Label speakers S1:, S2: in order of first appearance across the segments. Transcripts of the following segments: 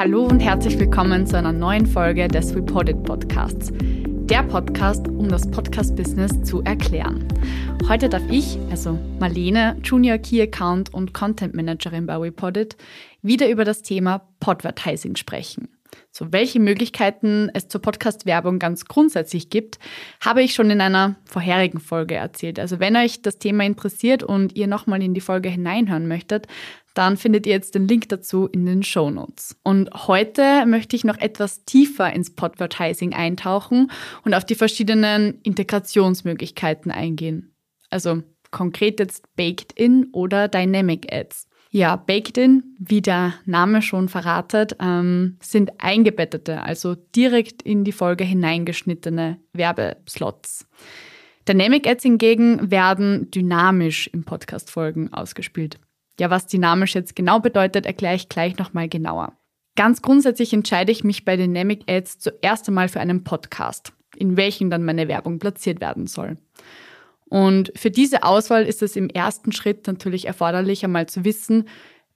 S1: Hallo und herzlich willkommen zu einer neuen Folge des Reported Podcasts. Der Podcast, um das Podcast-Business zu erklären. Heute darf ich, also Marlene, Junior Key Account und Content Managerin bei Reported, wieder über das Thema Podvertising sprechen. So, welche Möglichkeiten es zur Podcast-Werbung ganz grundsätzlich gibt, habe ich schon in einer vorherigen Folge erzählt. Also wenn euch das Thema interessiert und ihr nochmal in die Folge hineinhören möchtet, dann findet ihr jetzt den Link dazu in den Show Notes. Und heute möchte ich noch etwas tiefer ins Podvertising eintauchen und auf die verschiedenen Integrationsmöglichkeiten eingehen. Also konkret jetzt Baked In oder Dynamic Ads. Ja, Baked In, wie der Name schon verratet, ähm, sind eingebettete, also direkt in die Folge hineingeschnittene Werbeslots. Dynamic Ads hingegen werden dynamisch im Podcast-Folgen ausgespielt. Ja, was dynamisch jetzt genau bedeutet, erkläre ich gleich nochmal genauer. Ganz grundsätzlich entscheide ich mich bei Dynamic Ads zuerst einmal für einen Podcast, in welchem dann meine Werbung platziert werden soll. Und für diese Auswahl ist es im ersten Schritt natürlich erforderlich, einmal zu wissen,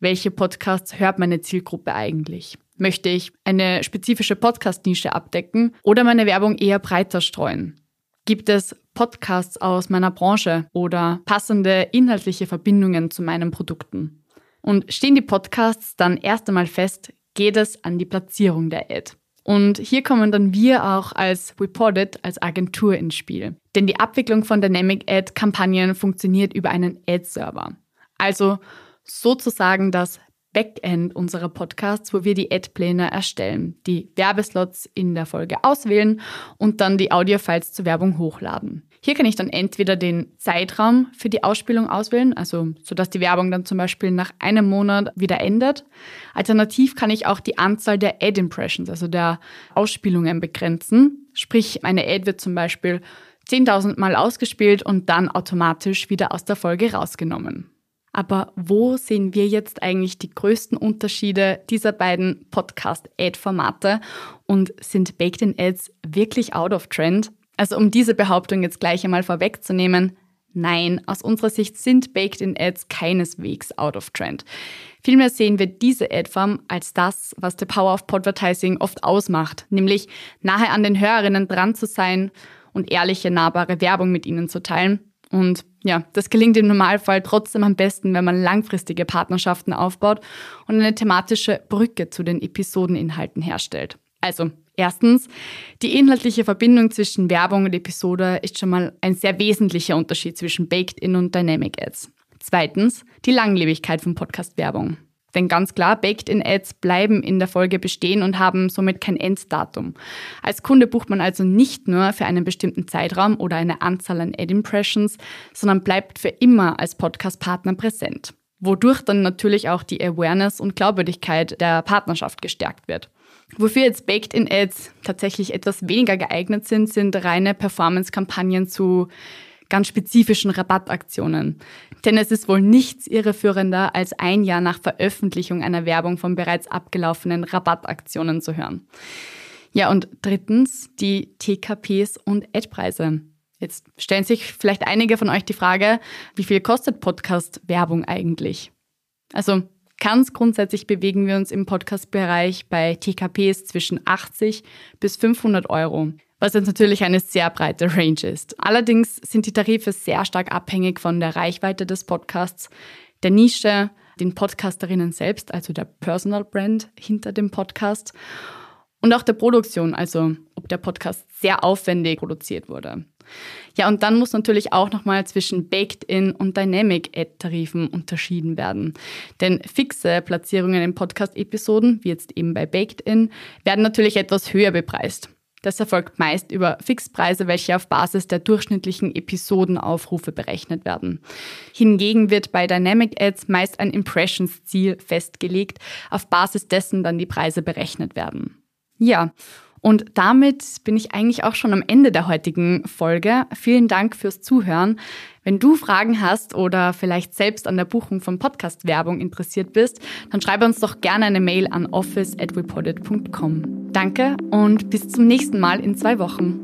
S1: welche Podcasts hört meine Zielgruppe eigentlich. Möchte ich eine spezifische Podcast-Nische abdecken oder meine Werbung eher breiter streuen? Gibt es Podcasts aus meiner Branche oder passende inhaltliche Verbindungen zu meinen Produkten? Und stehen die Podcasts dann erst einmal fest, geht es an die Platzierung der Ad. Und hier kommen dann wir auch als Reported, als Agentur ins Spiel. Denn die Abwicklung von Dynamic Ad-Kampagnen funktioniert über einen Ad-Server. Also sozusagen das Backend unserer Podcasts, wo wir die Ad-Pläne erstellen, die Werbeslots in der Folge auswählen und dann die Audiofiles zur Werbung hochladen. Hier kann ich dann entweder den Zeitraum für die Ausspielung auswählen, also sodass die Werbung dann zum Beispiel nach einem Monat wieder endet. Alternativ kann ich auch die Anzahl der Ad-Impressions, also der Ausspielungen begrenzen. Sprich, eine Ad wird zum Beispiel 10.000 Mal ausgespielt und dann automatisch wieder aus der Folge rausgenommen. Aber wo sehen wir jetzt eigentlich die größten Unterschiede dieser beiden Podcast-Ad-Formate und sind Baked-in-Ads wirklich out of trend? Also um diese Behauptung jetzt gleich einmal vorwegzunehmen, nein, aus unserer Sicht sind Baked-in-Ads keineswegs out of trend. Vielmehr sehen wir diese Ad-Form als das, was The Power of Podvertising oft ausmacht, nämlich nahe an den Hörerinnen dran zu sein und ehrliche, nahbare Werbung mit ihnen zu teilen und ja, das gelingt im Normalfall trotzdem am besten, wenn man langfristige Partnerschaften aufbaut und eine thematische Brücke zu den Episodeninhalten herstellt. Also, erstens, die inhaltliche Verbindung zwischen Werbung und Episode ist schon mal ein sehr wesentlicher Unterschied zwischen Baked-In und Dynamic Ads. Zweitens, die Langlebigkeit von Podcast-Werbung. Denn ganz klar, Baked-in-Ads bleiben in der Folge bestehen und haben somit kein Enddatum. Als Kunde bucht man also nicht nur für einen bestimmten Zeitraum oder eine Anzahl an Ad-Impressions, sondern bleibt für immer als Podcast-Partner präsent. Wodurch dann natürlich auch die Awareness und Glaubwürdigkeit der Partnerschaft gestärkt wird. Wofür jetzt Baked-in-Ads tatsächlich etwas weniger geeignet sind, sind reine Performance-Kampagnen zu ganz spezifischen Rabattaktionen. Denn es ist wohl nichts irreführender, als ein Jahr nach Veröffentlichung einer Werbung von bereits abgelaufenen Rabattaktionen zu hören. Ja, und drittens die TKPs und Adpreise. Jetzt stellen sich vielleicht einige von euch die Frage, wie viel kostet Podcast-Werbung eigentlich? Also ganz grundsätzlich bewegen wir uns im Podcast-Bereich bei TKPs zwischen 80 bis 500 Euro was jetzt natürlich eine sehr breite Range ist. Allerdings sind die Tarife sehr stark abhängig von der Reichweite des Podcasts, der Nische, den Podcasterinnen selbst, also der Personal Brand hinter dem Podcast und auch der Produktion, also ob der Podcast sehr aufwendig produziert wurde. Ja, und dann muss natürlich auch nochmal zwischen Baked-In und Dynamic-Ad-Tarifen unterschieden werden. Denn fixe Platzierungen in Podcast-Episoden, wie jetzt eben bei Baked-In, werden natürlich etwas höher bepreist. Das erfolgt meist über Fixpreise, welche auf Basis der durchschnittlichen Episodenaufrufe berechnet werden. Hingegen wird bei Dynamic Ads meist ein Impressions-Ziel festgelegt, auf Basis dessen dann die Preise berechnet werden. Ja, und damit bin ich eigentlich auch schon am Ende der heutigen Folge. Vielen Dank fürs Zuhören. Wenn du Fragen hast oder vielleicht selbst an der Buchung von Podcast-Werbung interessiert bist, dann schreibe uns doch gerne eine Mail an office@reported.com. Danke und bis zum nächsten Mal in zwei Wochen.